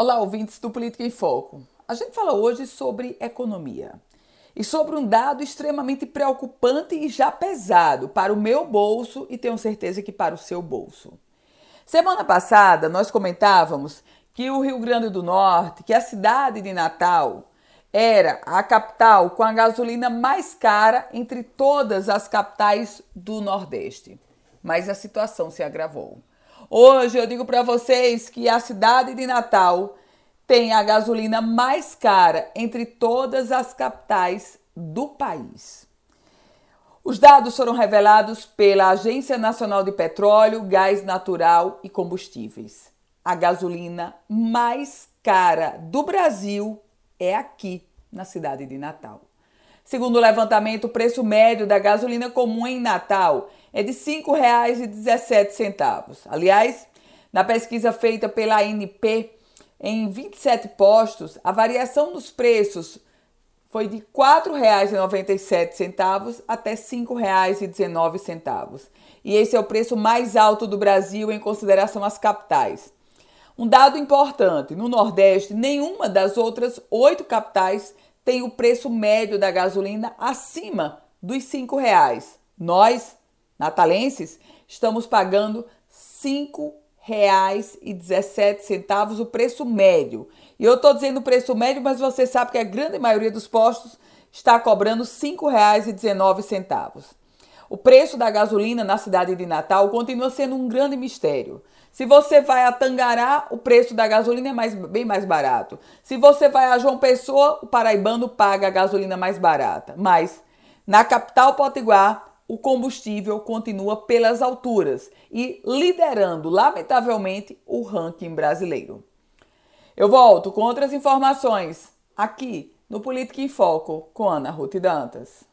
Olá, ouvintes do Política em Foco. A gente fala hoje sobre economia e sobre um dado extremamente preocupante e já pesado para o meu bolso e tenho certeza que para o seu bolso. Semana passada nós comentávamos que o Rio Grande do Norte, que a cidade de Natal, era a capital com a gasolina mais cara entre todas as capitais do Nordeste. Mas a situação se agravou. Hoje eu digo para vocês que a cidade de Natal tem a gasolina mais cara entre todas as capitais do país. Os dados foram revelados pela Agência Nacional de Petróleo, Gás Natural e Combustíveis. A gasolina mais cara do Brasil é aqui, na cidade de Natal. Segundo o levantamento, o preço médio da gasolina comum em Natal é de R$ 5,17. Aliás, na pesquisa feita pela ANP, em 27 postos, a variação dos preços foi de R$ 4,97 até R$ 5,19. E esse é o preço mais alto do Brasil em consideração às capitais. Um dado importante: no Nordeste, nenhuma das outras oito capitais tem o preço médio da gasolina acima dos R$ 5,00. Nós, natalenses, estamos pagando R$ 5,17 o preço médio. E eu estou dizendo o preço médio, mas você sabe que a grande maioria dos postos está cobrando R$ 5,19. O preço da gasolina na cidade de Natal continua sendo um grande mistério. Se você vai a Tangará, o preço da gasolina é mais, bem mais barato. Se você vai a João Pessoa, o paraibano paga a gasolina mais barata. Mas na capital potiguar, o combustível continua pelas alturas e liderando, lamentavelmente, o ranking brasileiro. Eu volto com outras informações aqui no Política em Foco com Ana Ruth Dantas.